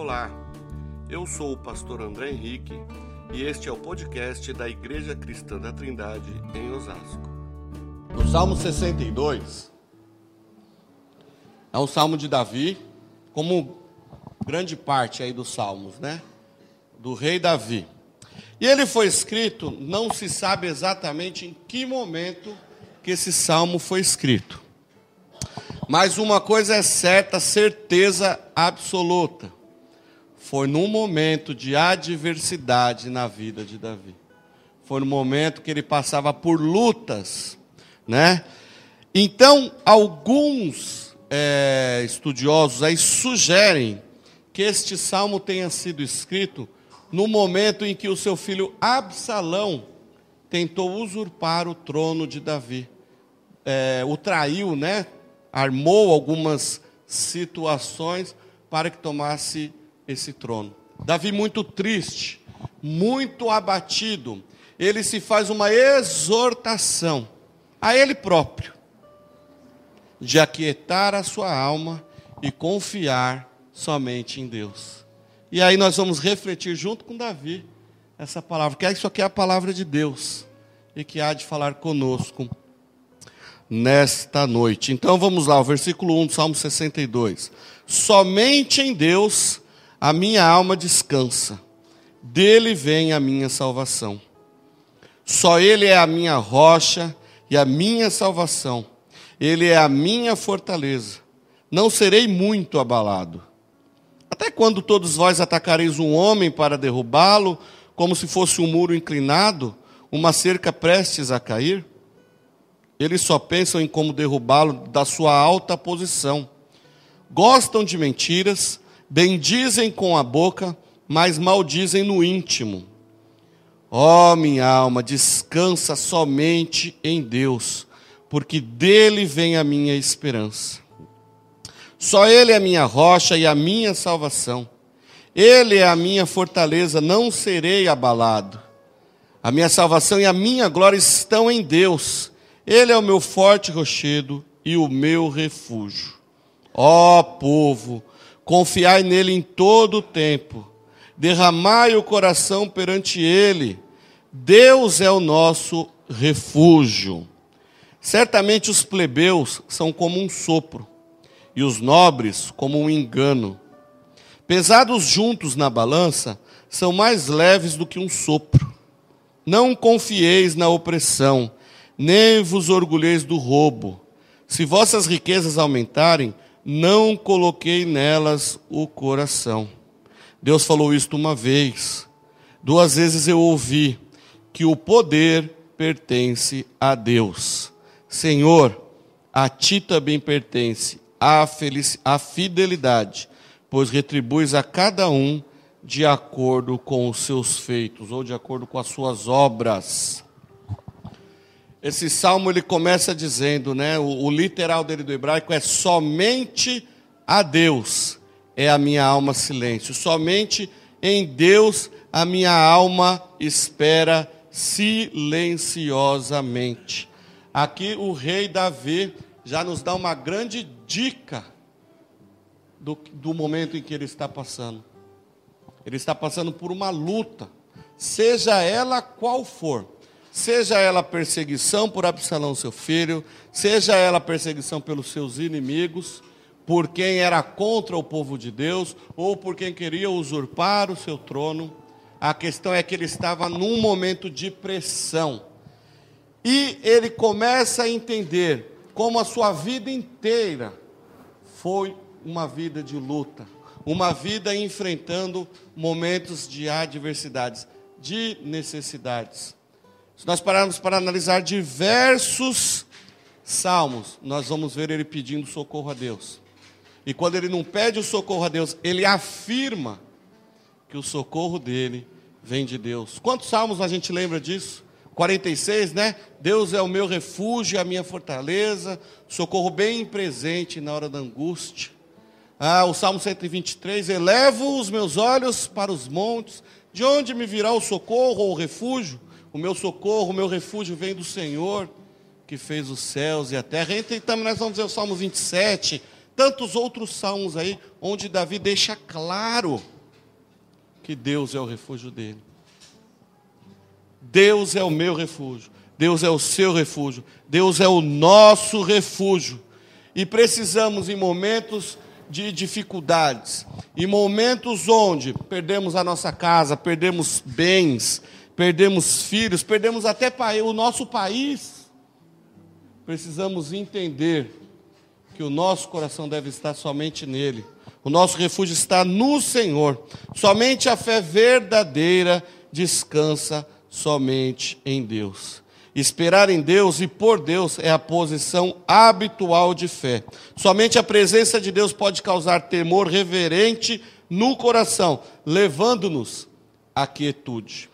Olá, eu sou o pastor André Henrique e este é o podcast da Igreja Cristã da Trindade em Osasco. No Salmo 62, é um salmo de Davi, como grande parte aí dos salmos, né? Do rei Davi. E ele foi escrito, não se sabe exatamente em que momento que esse salmo foi escrito. Mas uma coisa é certa, certeza absoluta. Foi num momento de adversidade na vida de Davi. Foi no momento que ele passava por lutas, né? Então, alguns é, estudiosos aí sugerem que este salmo tenha sido escrito no momento em que o seu filho Absalão tentou usurpar o trono de Davi. É, o traiu, né? armou algumas situações para que tomasse esse trono. Davi, muito triste, muito abatido, ele se faz uma exortação a ele próprio de aquietar a sua alma e confiar somente em Deus. E aí nós vamos refletir junto com Davi essa palavra, que isso aqui é a palavra de Deus e que há de falar conosco nesta noite. Então vamos lá, o versículo 1 do Salmo 62. Somente em Deus a minha alma descansa, dele vem a minha salvação. Só Ele é a minha rocha e a minha salvação, Ele é a minha fortaleza. Não serei muito abalado. Até quando todos vós atacareis um homem para derrubá-lo, como se fosse um muro inclinado, uma cerca prestes a cair? Eles só pensam em como derrubá-lo da sua alta posição. Gostam de mentiras, bendizem com a boca, mas maldizem no íntimo. Ó oh, minha alma, descansa somente em Deus, porque dele vem a minha esperança. Só Ele é a minha rocha e a minha salvação. Ele é a minha fortaleza, não serei abalado. A minha salvação e a minha glória estão em Deus. Ele é o meu forte rochedo e o meu refúgio. Ó povo, confiai nele em todo o tempo, derramai o coração perante ele. Deus é o nosso refúgio. Certamente os plebeus são como um sopro, e os nobres como um engano. Pesados juntos na balança, são mais leves do que um sopro. Não confieis na opressão, nem vos orgulheis do roubo. Se vossas riquezas aumentarem, não coloquei nelas o coração. Deus falou isto uma vez. Duas vezes eu ouvi que o poder pertence a Deus. Senhor, a ti também pertence a, a fidelidade, pois retribuis a cada um de acordo com os seus feitos ou de acordo com as suas obras. Esse salmo ele começa dizendo, né, o, o, literal dele do hebraico é somente a Deus é a minha alma silêncio, somente em Deus a minha alma espera silenciosamente. Aqui o rei Davi já nos dá uma grande dica do, do momento em que ele está passando. Ele está passando por uma luta, seja ela qual for seja ela perseguição por Absalão, seu filho, seja ela perseguição pelos seus inimigos, por quem era contra o povo de Deus, ou por quem queria usurpar o seu trono. A questão é que ele estava num momento de pressão. E ele começa a entender como a sua vida inteira foi uma vida de luta, uma vida enfrentando momentos de adversidades, de necessidades. Se nós pararmos para analisar diversos salmos, nós vamos ver ele pedindo socorro a Deus. E quando ele não pede o socorro a Deus, ele afirma que o socorro dele vem de Deus. Quantos salmos a gente lembra disso? 46, né? Deus é o meu refúgio, a minha fortaleza, socorro bem presente na hora da angústia. Ah, o Salmo 123, elevo os meus olhos para os montes, de onde me virá o socorro ou o refúgio? O meu socorro, o meu refúgio vem do Senhor, que fez os céus e a terra. Então nós vamos ver o Salmo 27. tantos outros salmos aí, onde Davi deixa claro que Deus é o refúgio dele. Deus é o meu refúgio. Deus é o seu refúgio. Deus é o nosso refúgio. E precisamos, em momentos de dificuldades, em momentos onde perdemos a nossa casa, perdemos bens, perdemos filhos, perdemos até o nosso país, precisamos entender que o nosso coração deve estar somente nele. O nosso refúgio está no Senhor. Somente a fé verdadeira descansa somente em Deus. Esperar em Deus e por Deus é a posição habitual de fé. Somente a presença de Deus pode causar temor reverente no coração, levando-nos à quietude.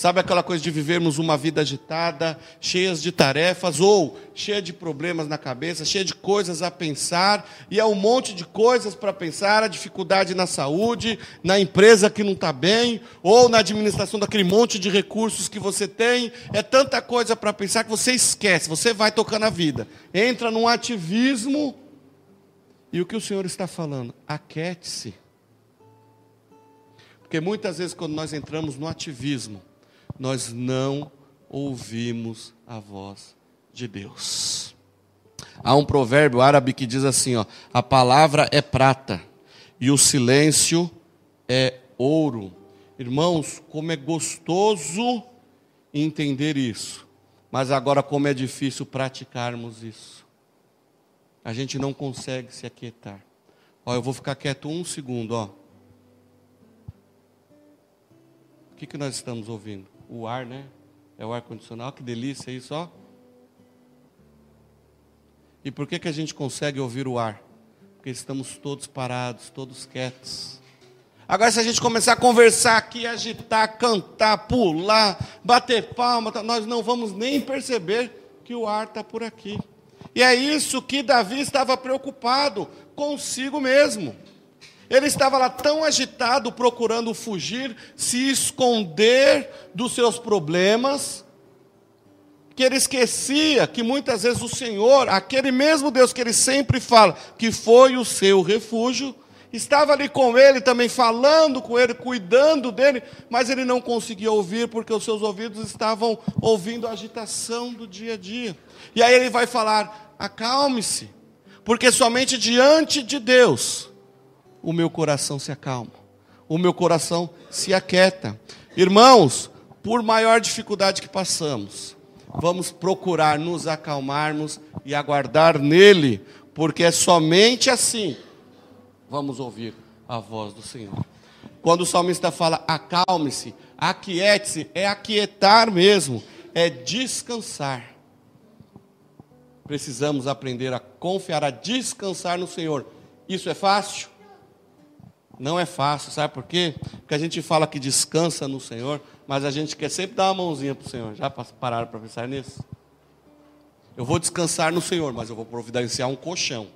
Sabe aquela coisa de vivermos uma vida agitada, cheias de tarefas ou cheia de problemas na cabeça, cheia de coisas a pensar, e é um monte de coisas para pensar, a dificuldade na saúde, na empresa que não está bem, ou na administração daquele monte de recursos que você tem, é tanta coisa para pensar que você esquece, você vai tocando a vida, entra num ativismo, e o que o Senhor está falando? Aquete-se. Porque muitas vezes quando nós entramos no ativismo, nós não ouvimos a voz de Deus. Há um provérbio árabe que diz assim: ó, a palavra é prata e o silêncio é ouro. Irmãos, como é gostoso entender isso, mas agora como é difícil praticarmos isso. A gente não consegue se aquietar. Ó, eu vou ficar quieto um segundo, ó. O que, que nós estamos ouvindo? O ar, né? É o ar condicionado, que delícia isso, ó. E por que, que a gente consegue ouvir o ar? Porque estamos todos parados, todos quietos. Agora, se a gente começar a conversar aqui, agitar, cantar, pular, bater palma, tá, nós não vamos nem perceber que o ar está por aqui. E é isso que Davi estava preocupado consigo mesmo. Ele estava lá tão agitado, procurando fugir, se esconder dos seus problemas, que ele esquecia que muitas vezes o Senhor, aquele mesmo Deus que ele sempre fala, que foi o seu refúgio, estava ali com ele também, falando com ele, cuidando dele, mas ele não conseguia ouvir porque os seus ouvidos estavam ouvindo a agitação do dia a dia. E aí ele vai falar: acalme-se, porque somente diante de Deus o meu coração se acalma, o meu coração se aquieta. Irmãos, por maior dificuldade que passamos, vamos procurar nos acalmarmos e aguardar nele, porque é somente assim vamos ouvir a voz do Senhor. Quando o salmista fala acalme-se, aquiete-se, é aquietar mesmo, é descansar. Precisamos aprender a confiar, a descansar no Senhor. Isso é fácil? Não é fácil, sabe por quê? Porque a gente fala que descansa no Senhor, mas a gente quer sempre dar uma mãozinha para o Senhor. Já pararam para pensar nisso? Eu vou descansar no Senhor, mas eu vou providenciar um colchão.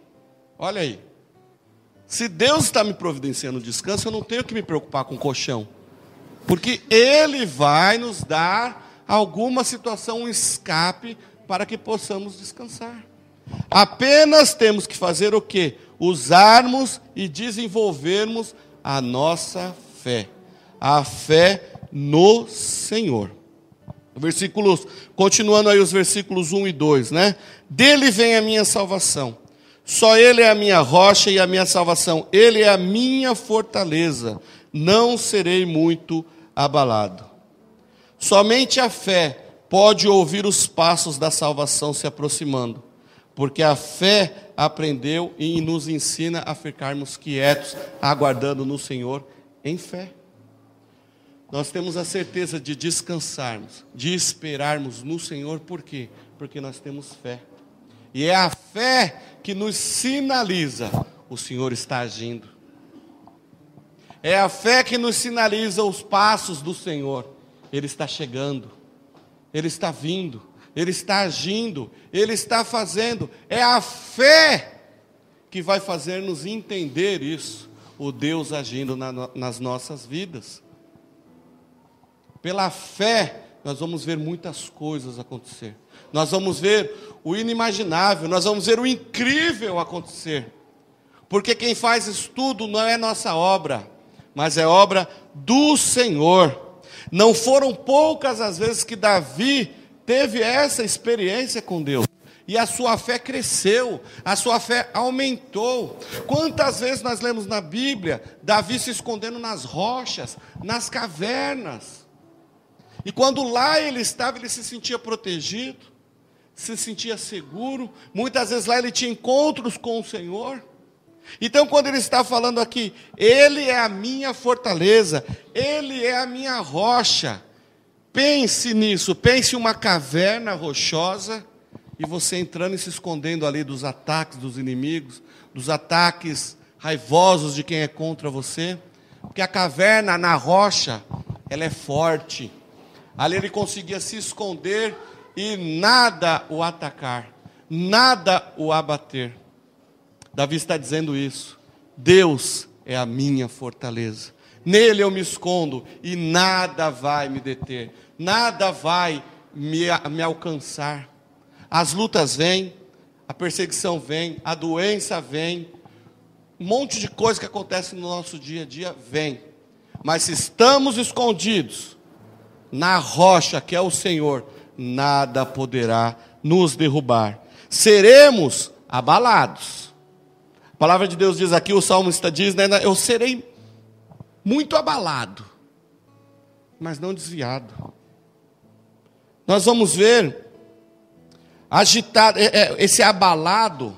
Olha aí. Se Deus está me providenciando descanso, eu não tenho que me preocupar com colchão. Porque Ele vai nos dar alguma situação, um escape, para que possamos descansar. Apenas temos que fazer o quê? Usarmos e desenvolvermos a nossa fé. A fé no Senhor. Versículos, continuando aí os versículos 1 e 2, né? Dele vem a minha salvação. Só Ele é a minha rocha e a minha salvação. Ele é a minha fortaleza. Não serei muito abalado. Somente a fé pode ouvir os passos da salvação se aproximando porque a fé aprendeu e nos ensina a ficarmos quietos, aguardando no Senhor em fé. Nós temos a certeza de descansarmos, de esperarmos no Senhor, por quê? Porque nós temos fé. E é a fé que nos sinaliza: o Senhor está agindo. É a fé que nos sinaliza os passos do Senhor. Ele está chegando, Ele está vindo. Ele está agindo, Ele está fazendo. É a fé que vai fazer-nos entender isso, o Deus agindo na, nas nossas vidas. Pela fé, nós vamos ver muitas coisas acontecer. Nós vamos ver o inimaginável, nós vamos ver o incrível acontecer. Porque quem faz isso tudo não é nossa obra, mas é obra do Senhor. Não foram poucas as vezes que Davi teve essa experiência com Deus. E a sua fé cresceu, a sua fé aumentou. Quantas vezes nós lemos na Bíblia Davi se escondendo nas rochas, nas cavernas. E quando lá ele estava, ele se sentia protegido, se sentia seguro. Muitas vezes lá ele tinha encontros com o Senhor. Então, quando ele está falando aqui, Ele é a minha fortaleza, Ele é a minha rocha. Pense nisso, pense uma caverna rochosa e você entrando e se escondendo ali dos ataques dos inimigos, dos ataques raivosos de quem é contra você, porque a caverna na rocha, ela é forte. Ali ele conseguia se esconder e nada o atacar, nada o abater. Davi está dizendo isso. Deus é a minha fortaleza. Nele eu me escondo e nada vai me deter, nada vai me, me alcançar. As lutas vêm, a perseguição vem, a doença vem, um monte de coisa que acontece no nosso dia a dia vem. Mas se estamos escondidos na rocha que é o Senhor, nada poderá nos derrubar. Seremos abalados. A palavra de Deus diz aqui, o salmista diz, né, eu serei muito abalado, mas não desviado. Nós vamos ver agitado, é, é, esse abalado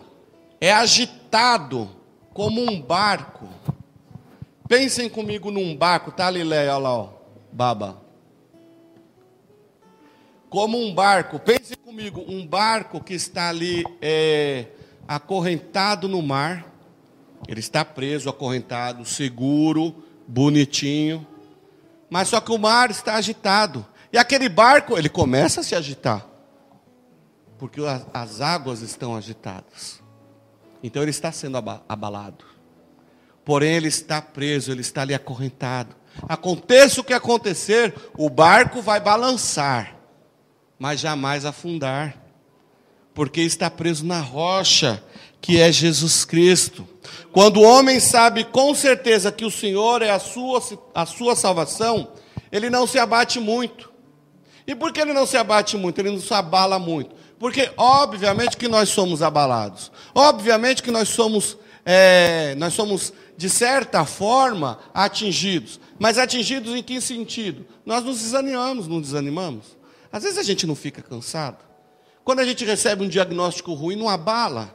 é agitado como um barco. Pensem comigo num barco, tá, Lileia? Olha lá, ó, baba. Como um barco, pensem comigo, um barco que está ali é, acorrentado no mar. Ele está preso, acorrentado, seguro, bonitinho. Mas só que o mar está agitado. E aquele barco, ele começa a se agitar porque as águas estão agitadas. Então ele está sendo abalado. Porém, ele está preso, ele está ali acorrentado. Aconteça o que acontecer, o barco vai balançar, mas jamais afundar, porque está preso na rocha, que é Jesus Cristo. Quando o homem sabe com certeza que o Senhor é a sua, a sua salvação, ele não se abate muito. E por que ele não se abate muito? Ele não se abala muito porque, obviamente, que nós somos abalados. Obviamente que nós somos, é, nós somos, de certa forma, atingidos. Mas atingidos em que sentido? Nós nos desanimamos, não desanimamos? Às vezes a gente não fica cansado. Quando a gente recebe um diagnóstico ruim, não abala.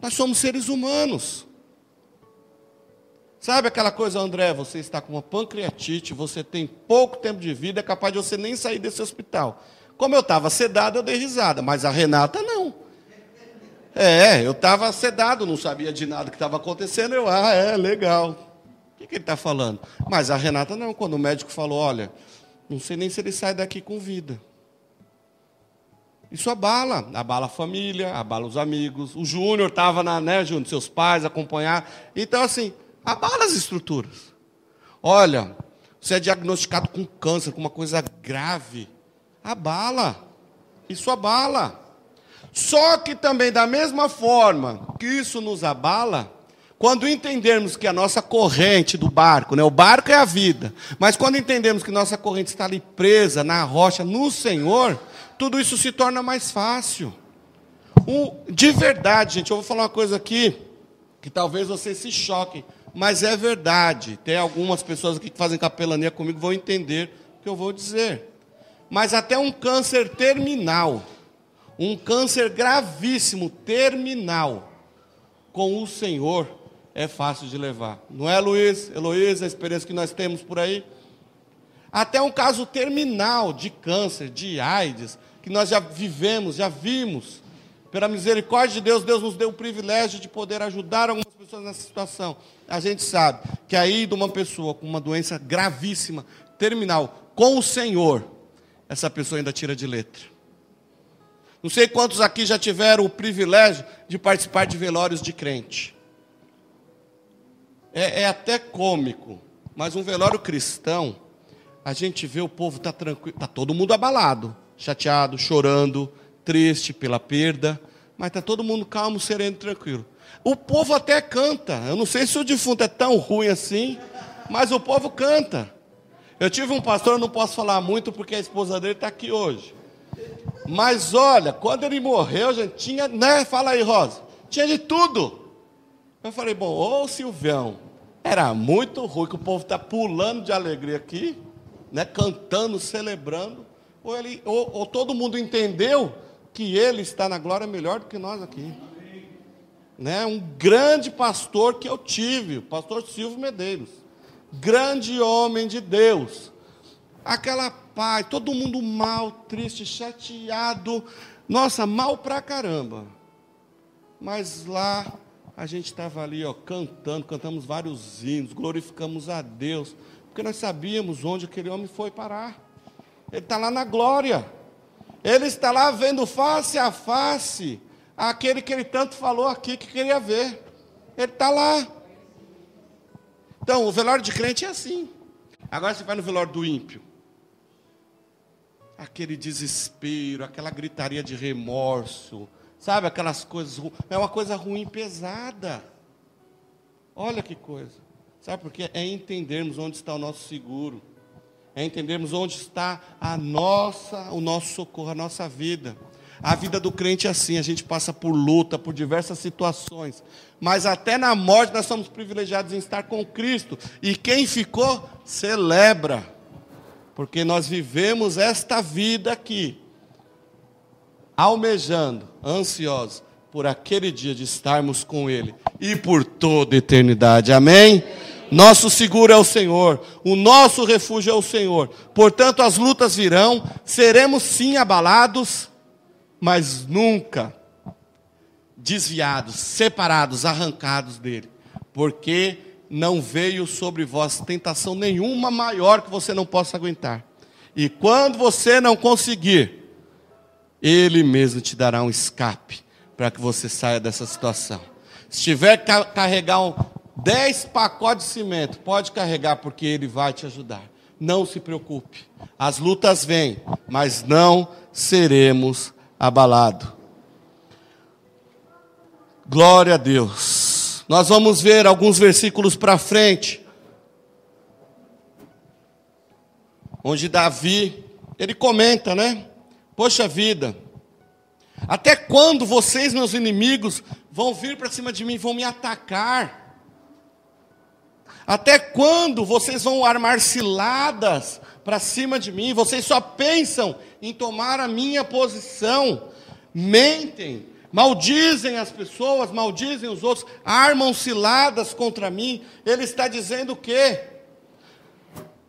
Nós somos seres humanos. Sabe aquela coisa, André? Você está com uma pancreatite, você tem pouco tempo de vida, é capaz de você nem sair desse hospital. Como eu estava sedado, eu dei risada, mas a Renata não. É, eu estava sedado, não sabia de nada que estava acontecendo. Eu, ah, é, legal. O que, que ele está falando? Mas a Renata não, quando o médico falou: olha, não sei nem se ele sai daqui com vida. Isso abala, abala a família, abala os amigos. O Júnior estava na, né, Júnior, seus pais acompanhar. Então, assim, abala as estruturas. Olha, você é diagnosticado com câncer, com uma coisa grave abala. Isso abala. Só que também, da mesma forma que isso nos abala, quando entendermos que a nossa corrente do barco, né, o barco é a vida, mas quando entendemos que nossa corrente está ali presa na rocha, no Senhor, tudo isso se torna mais fácil. De verdade, gente, eu vou falar uma coisa aqui que talvez vocês se choquem, mas é verdade. Tem algumas pessoas aqui que fazem capelania comigo vão entender o que eu vou dizer mas até um câncer terminal, um câncer gravíssimo, terminal, com o Senhor é fácil de levar. Não é, Luiz, Heloísa, a experiência que nós temos por aí? Até um caso terminal de câncer, de AIDS, que nós já vivemos, já vimos. Pela misericórdia de Deus, Deus nos deu o privilégio de poder ajudar algumas pessoas nessa situação. A gente sabe que aí de uma pessoa com uma doença gravíssima, terminal, com o Senhor, essa pessoa ainda tira de letra. Não sei quantos aqui já tiveram o privilégio de participar de velórios de crente. É, é até cômico, mas um velório cristão, a gente vê o povo tá tranquilo, tá todo mundo abalado, chateado, chorando, triste pela perda, mas tá todo mundo calmo, sereno, tranquilo. O povo até canta. Eu não sei se o defunto é tão ruim assim, mas o povo canta. Eu tive um pastor, eu não posso falar muito porque a esposa dele está aqui hoje. Mas olha, quando ele morreu, gente, tinha, né? Fala aí, Rosa. Tinha de tudo. Eu falei, bom, ô Silvião, era muito ruim que o povo está pulando de alegria aqui, né? Cantando, celebrando. Ou, ele, ou, ou todo mundo entendeu que ele está na glória melhor do que nós aqui. Né? Um grande pastor que eu tive, o pastor Silvio Medeiros grande homem de Deus. Aquela paz, todo mundo mal, triste, chateado. Nossa, mal pra caramba. Mas lá a gente estava ali, ó, cantando, cantamos vários hinos, glorificamos a Deus, porque nós sabíamos onde aquele homem foi parar. Ele está lá na glória. Ele está lá vendo face a face aquele que ele tanto falou aqui que queria ver. Ele está lá. Então, o velório de crente é assim. Agora você vai no velório do ímpio. Aquele desespero, aquela gritaria de remorso, sabe? Aquelas coisas. É uma coisa ruim, pesada. Olha que coisa. Sabe por quê? É entendermos onde está o nosso seguro. É entendermos onde está a nossa, o nosso socorro, a nossa vida. A vida do crente é assim, a gente passa por luta, por diversas situações, mas até na morte nós somos privilegiados em estar com Cristo. E quem ficou, celebra, porque nós vivemos esta vida aqui, almejando, ansiosos por aquele dia de estarmos com Ele e por toda eternidade. Amém? Nosso seguro é o Senhor, o nosso refúgio é o Senhor. Portanto, as lutas virão, seremos sim abalados mas nunca desviados, separados, arrancados dele, porque não veio sobre vós tentação nenhuma maior que você não possa aguentar. E quando você não conseguir, ele mesmo te dará um escape para que você saia dessa situação. Se tiver que carregar 10 pacotes de cimento, pode carregar porque ele vai te ajudar. Não se preocupe. As lutas vêm, mas não seremos abalado. Glória a Deus. Nós vamos ver alguns versículos para frente, onde Davi, ele comenta, né? Poxa vida, até quando vocês, meus inimigos, vão vir para cima de mim, vão me atacar? Até quando vocês vão armar ciladas para cima de mim? Vocês só pensam em tomar a minha posição, mentem, maldizem as pessoas, maldizem os outros, armam ciladas contra mim. Ele está dizendo o quê?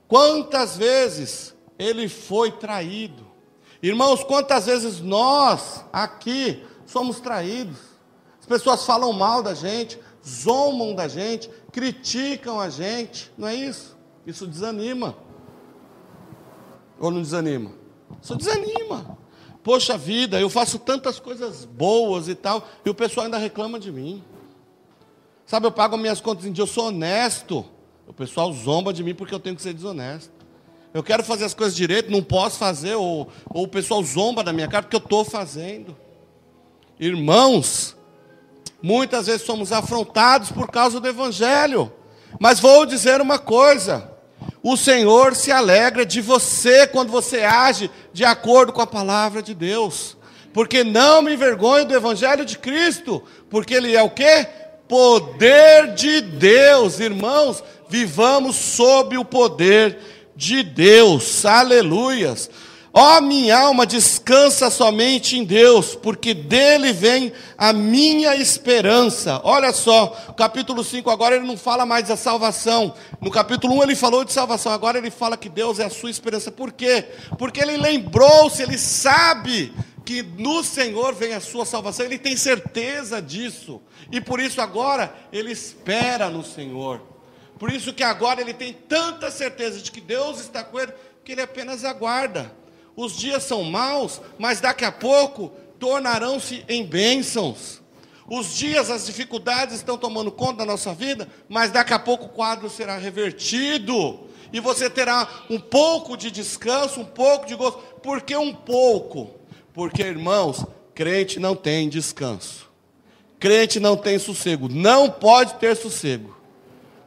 Quantas vezes ele foi traído? Irmãos, quantas vezes nós aqui somos traídos? As pessoas falam mal da gente, zombam da gente, criticam a gente, não é isso? Isso desanima. Ou não desanima? Isso desanima. Poxa vida, eu faço tantas coisas boas e tal, e o pessoal ainda reclama de mim. Sabe, eu pago minhas contas em dia, eu sou honesto. O pessoal zomba de mim porque eu tenho que ser desonesto. Eu quero fazer as coisas direito, não posso fazer, ou, ou o pessoal zomba da minha cara porque eu estou fazendo. Irmãos, Muitas vezes somos afrontados por causa do Evangelho. Mas vou dizer uma coisa: o Senhor se alegra de você quando você age de acordo com a palavra de Deus. Porque não me envergonho do Evangelho de Cristo, porque ele é o que? Poder de Deus, irmãos, vivamos sob o poder de Deus, aleluias. Ó oh, minha alma, descansa somente em Deus, porque dele vem a minha esperança. Olha só, capítulo 5 agora ele não fala mais da salvação. No capítulo 1 ele falou de salvação, agora ele fala que Deus é a sua esperança. Por quê? Porque ele lembrou-se, ele sabe que no Senhor vem a sua salvação, ele tem certeza disso. E por isso agora ele espera no Senhor. Por isso que agora ele tem tanta certeza de que Deus está com ele, que ele apenas aguarda. Os dias são maus, mas daqui a pouco tornarão-se em bênçãos. Os dias, as dificuldades estão tomando conta da nossa vida, mas daqui a pouco o quadro será revertido. e você terá um pouco de descanso, um pouco de gozo. Por que um pouco? Porque, irmãos, crente não tem descanso. Crente não tem sossego. Não pode ter sossego.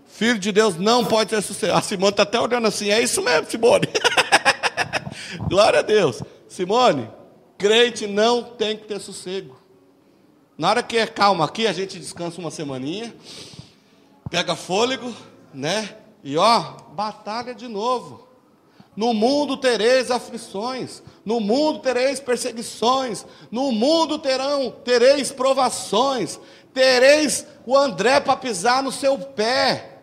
Filho de Deus não pode ter sossego. A Simone está até olhando assim. É isso mesmo, Simone. Glória a Deus. Simone, crente não tem que ter sossego. Na hora que é calma aqui, a gente descansa uma semaninha, pega fôlego, né? E ó, batalha de novo. No mundo tereis aflições, no mundo tereis perseguições, no mundo terão, tereis provações, tereis o André para pisar no seu pé,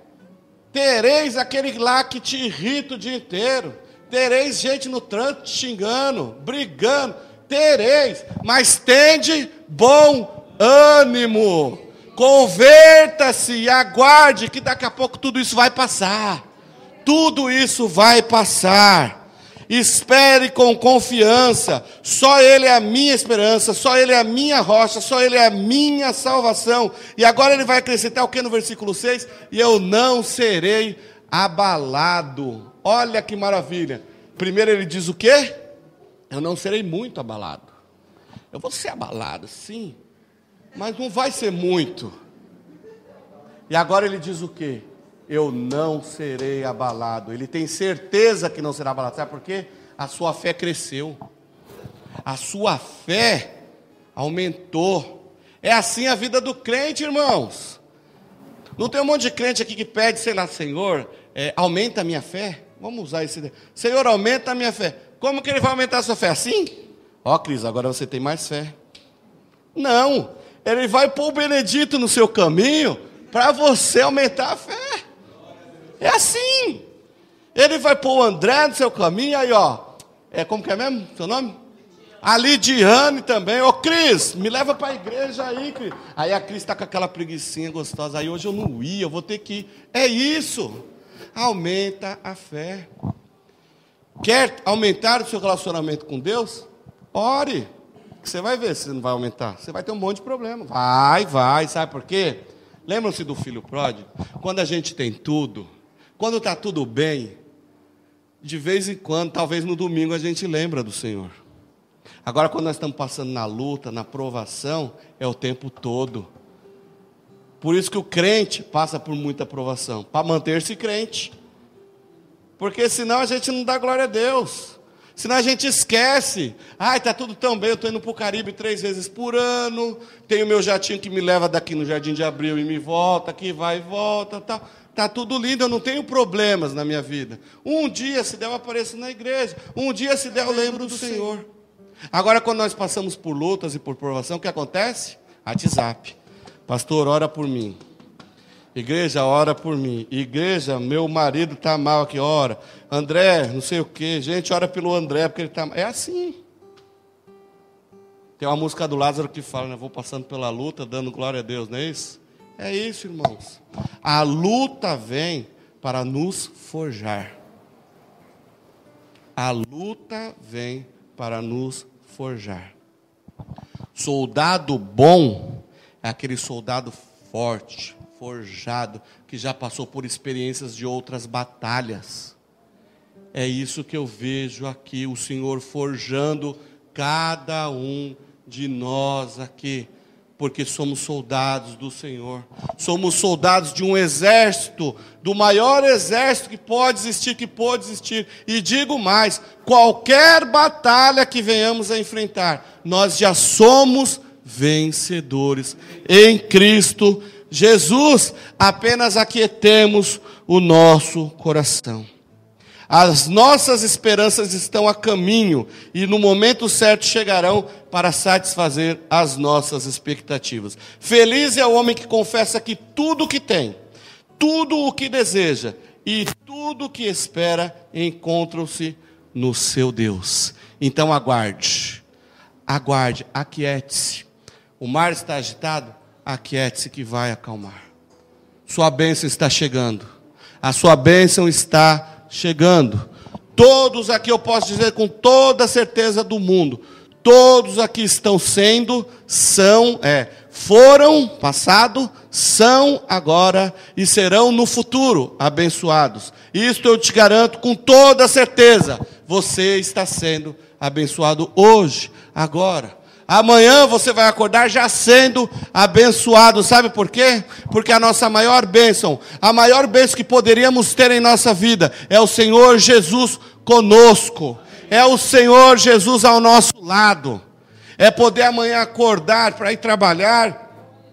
tereis aquele lá que te irrita o dia inteiro, tereis gente no trânsito xingando, brigando, tereis, mas tende bom ânimo, converta-se e aguarde que daqui a pouco tudo isso vai passar. Tudo isso vai passar. Espere com confiança. Só Ele é a minha esperança, só Ele é a minha rocha, só Ele é a minha salvação. E agora ele vai acrescentar o que no versículo 6? E eu não serei abalado. Olha que maravilha. Primeiro ele diz o quê? Eu não serei muito abalado. Eu vou ser abalado, sim, mas não vai ser muito. E agora ele diz o quê? Eu não serei abalado. Ele tem certeza que não será abalado. Sabe por quê? A sua fé cresceu. A sua fé aumentou. É assim a vida do crente, irmãos. Não tem um monte de crente aqui que pede, sei lá, Senhor, é, aumenta a minha fé. Vamos usar esse. Senhor, aumenta a minha fé. Como que ele vai aumentar a sua fé? Assim? Ó, Cris, agora você tem mais fé. Não. Ele vai pôr o Benedito no seu caminho para você aumentar a fé. É assim. Ele vai pôr o André no seu caminho, aí ó. É como que é mesmo? Seu nome? A Lidiane também. Ô Cris, me leva para a igreja aí, Cris. Aí a Cris está com aquela preguiçinha gostosa. Aí hoje eu não ia, eu vou ter que ir. É isso. Aumenta a fé. Quer aumentar o seu relacionamento com Deus? Ore. Você vai ver se não vai aumentar. Você vai ter um monte de problema. Vai, vai. Sabe por quê? Lembram-se do filho pródigo? Quando a gente tem tudo, quando está tudo bem, de vez em quando, talvez no domingo, a gente lembra do Senhor. Agora, quando nós estamos passando na luta, na provação, é o tempo todo. Por isso que o crente passa por muita provação, para manter-se crente. Porque senão a gente não dá glória a Deus. Senão a gente esquece. Ai, está tudo tão bem, eu estou indo para o Caribe três vezes por ano. Tenho meu jatinho que me leva daqui no Jardim de Abril e me volta, aqui vai e volta, tal. Está tudo lindo, eu não tenho problemas na minha vida. Um dia, se der, eu apareço na igreja. Um dia, se der, eu lembro do Senhor. Agora, quando nós passamos por lutas e por provação, o que acontece? WhatsApp. Pastor, ora por mim. Igreja, ora por mim. Igreja, meu marido está mal aqui, ora. André, não sei o quê. Gente, ora pelo André, porque ele está mal. É assim. Tem uma música do Lázaro que fala, né? Vou passando pela luta, dando glória a Deus, não é isso? É isso, irmãos. A luta vem para nos forjar. A luta vem para nos forjar. Soldado bom é aquele soldado forte, forjado, que já passou por experiências de outras batalhas. É isso que eu vejo aqui, o Senhor forjando cada um de nós aqui porque somos soldados do Senhor. Somos soldados de um exército, do maior exército que pode existir, que pode existir. E digo mais: qualquer batalha que venhamos a enfrentar, nós já somos vencedores em Cristo Jesus. Apenas aquietemos o nosso coração. As nossas esperanças estão a caminho e no momento certo chegarão para satisfazer as nossas expectativas. Feliz é o homem que confessa que tudo o que tem, tudo o que deseja e tudo o que espera encontram-se no seu Deus. Então aguarde, aguarde, aquiete-se. O mar está agitado, aquiete-se que vai acalmar. Sua bênção está chegando. A sua bênção está chegando. Todos aqui eu posso dizer com toda a certeza do mundo, todos aqui estão sendo, são, é, foram, passado, são agora e serão no futuro abençoados. Isto eu te garanto com toda certeza. Você está sendo abençoado hoje, agora. Amanhã você vai acordar já sendo abençoado. Sabe por quê? Porque a nossa maior bênção, a maior bênção que poderíamos ter em nossa vida é o Senhor Jesus conosco. É o Senhor Jesus ao nosso lado. É poder amanhã acordar para ir trabalhar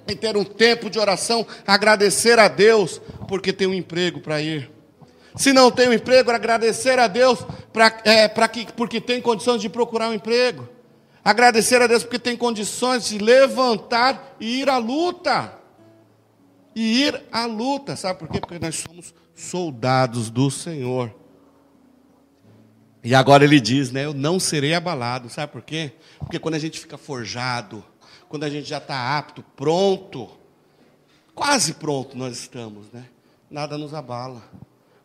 e ter um tempo de oração, agradecer a Deus porque tem um emprego para ir. Se não tem um emprego, agradecer a Deus pra, é, pra que, porque tem condições de procurar um emprego. Agradecer a Deus porque tem condições de levantar e ir à luta. E ir à luta. Sabe por quê? Porque nós somos soldados do Senhor. E agora ele diz, né? Eu não serei abalado. Sabe por quê? Porque quando a gente fica forjado, quando a gente já está apto, pronto, quase pronto nós estamos, né? Nada nos abala.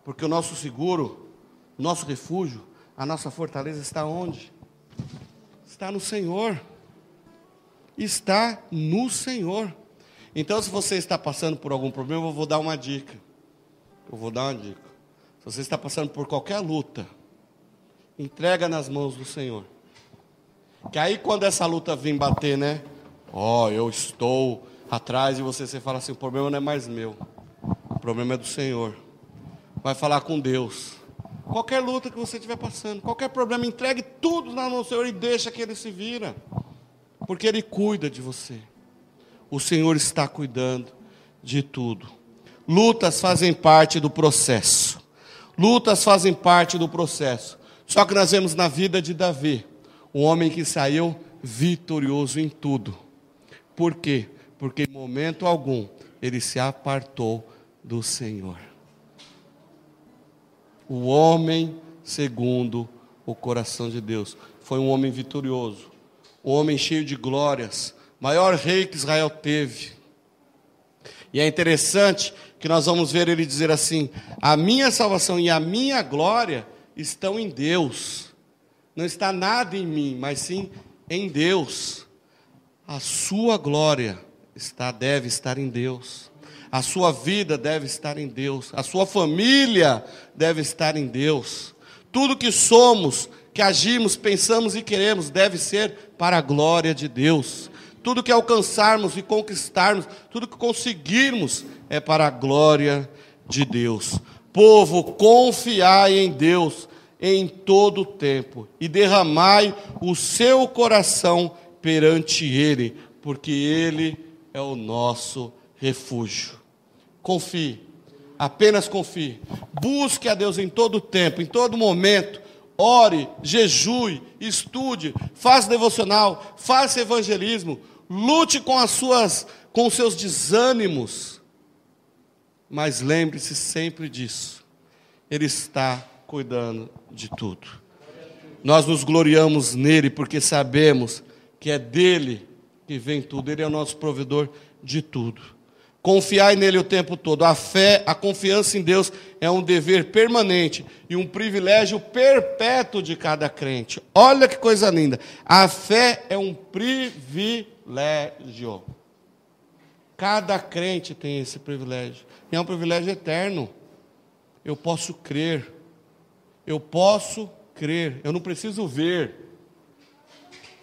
Porque o nosso seguro, o nosso refúgio, a nossa fortaleza está onde? Está no Senhor. Está no Senhor. Então, se você está passando por algum problema, eu vou dar uma dica. Eu vou dar uma dica. Se você está passando por qualquer luta, entrega nas mãos do Senhor. Que aí quando essa luta vir bater, né? Ó, oh, eu estou atrás e você, você fala assim, o problema não é mais meu. O problema é do Senhor vai falar com Deus. Qualquer luta que você estiver passando, qualquer problema, entregue tudo na mão do Senhor e deixa que Ele se vira. Porque Ele cuida de você. O Senhor está cuidando de tudo. Lutas fazem parte do processo. Lutas fazem parte do processo. Só que nós vemos na vida de Davi, um homem que saiu vitorioso em tudo. Por quê? Porque em momento algum ele se apartou do Senhor o homem segundo o coração de Deus. Foi um homem vitorioso, um homem cheio de glórias, maior rei que Israel teve. E é interessante que nós vamos ver ele dizer assim: a minha salvação e a minha glória estão em Deus. Não está nada em mim, mas sim em Deus. A sua glória está deve estar em Deus. A sua vida deve estar em Deus. A sua família deve estar em Deus. Tudo que somos, que agimos, pensamos e queremos deve ser para a glória de Deus. Tudo que alcançarmos e conquistarmos, tudo que conseguirmos é para a glória de Deus. Povo, confiai em Deus em todo o tempo e derramai o seu coração perante Ele, porque Ele é o nosso refúgio. Confie. Apenas confie. Busque a Deus em todo tempo, em todo momento. Ore, jejue, estude, faça devocional, faça evangelismo, lute com as suas com os seus desânimos. Mas lembre-se sempre disso. Ele está cuidando de tudo. Nós nos gloriamos nele porque sabemos que é dele que vem tudo. Ele é o nosso provedor de tudo. Confiai nele o tempo todo. A fé, a confiança em Deus é um dever permanente e um privilégio perpétuo de cada crente. Olha que coisa linda. A fé é um privilégio. Cada crente tem esse privilégio. E é um privilégio eterno. Eu posso crer. Eu posso crer. Eu não preciso ver.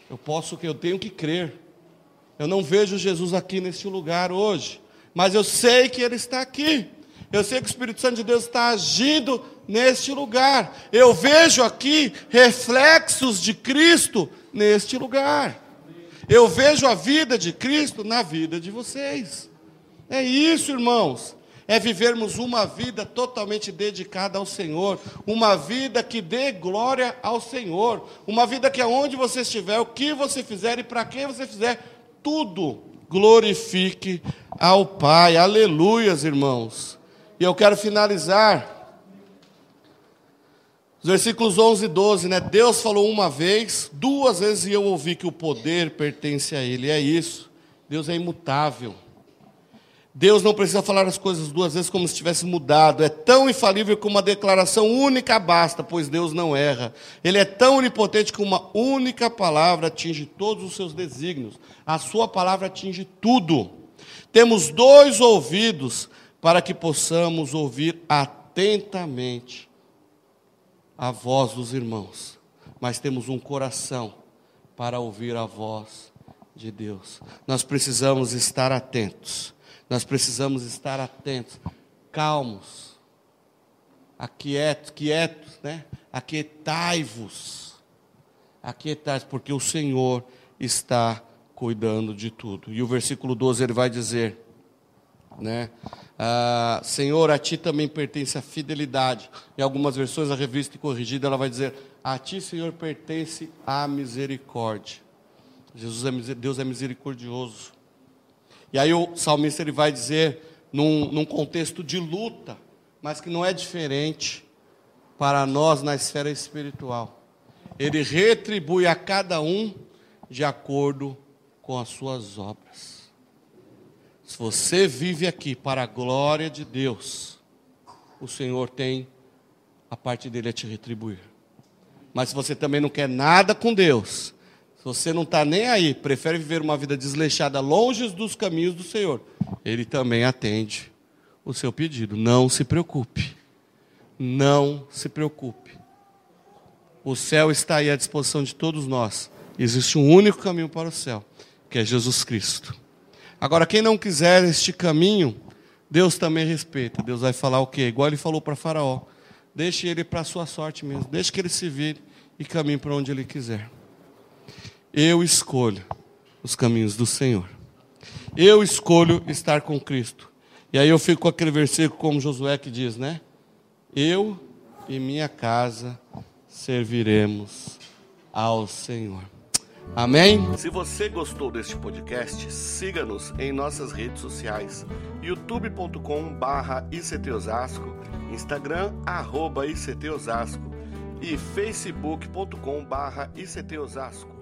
Eu posso que eu tenho que crer. Eu não vejo Jesus aqui neste lugar hoje mas eu sei que Ele está aqui. Eu sei que o Espírito Santo de Deus está agindo neste lugar. Eu vejo aqui reflexos de Cristo neste lugar. Eu vejo a vida de Cristo na vida de vocês. É isso, irmãos. É vivermos uma vida totalmente dedicada ao Senhor, uma vida que dê glória ao Senhor, uma vida que aonde você estiver, o que você fizer e para quem você fizer, tudo glorifique ao Pai. Aleluias, irmãos. E eu quero finalizar. Os versículos 11 e 12, né? Deus falou uma vez, duas vezes e eu ouvi que o poder pertence a Ele. É isso. Deus é imutável. Deus não precisa falar as coisas duas vezes como se tivesse mudado. É tão infalível que uma declaração única basta, pois Deus não erra. Ele é tão onipotente que uma única palavra atinge todos os seus desígnios. A sua palavra atinge tudo. Temos dois ouvidos para que possamos ouvir atentamente a voz dos irmãos, mas temos um coração para ouvir a voz de Deus. Nós precisamos estar atentos nós precisamos estar atentos, calmos, aquietos, quietos, né? Aquietai-vos, aquietai porque o Senhor está cuidando de tudo. E o versículo 12 ele vai dizer, né? Ah, Senhor, a ti também pertence a fidelidade. Em algumas versões, a revista corrigida, ela vai dizer: A ti, Senhor, pertence a misericórdia. Jesus é, Deus é misericordioso. E aí o salmista ele vai dizer, num, num contexto de luta, mas que não é diferente para nós na esfera espiritual. Ele retribui a cada um de acordo com as suas obras. Se você vive aqui para a glória de Deus, o Senhor tem a parte dele a te retribuir. Mas se você também não quer nada com Deus, se você não está nem aí, prefere viver uma vida desleixada longe dos caminhos do Senhor, Ele também atende o seu pedido. Não se preocupe. Não se preocupe. O céu está aí à disposição de todos nós. Existe um único caminho para o céu, que é Jesus Cristo. Agora, quem não quiser este caminho, Deus também respeita. Deus vai falar o quê? Igual ele falou para Faraó: deixe ele para a sua sorte mesmo, deixe que ele se vire e caminhe para onde ele quiser. Eu escolho os caminhos do Senhor. Eu escolho estar com Cristo. E aí eu fico com aquele versículo como Josué que diz, né? Eu e minha casa serviremos ao Senhor. Amém? Se você gostou deste podcast, siga-nos em nossas redes sociais: youtube.com/ictosasco, Instagram arroba @ictosasco e facebook.com/ictosasco.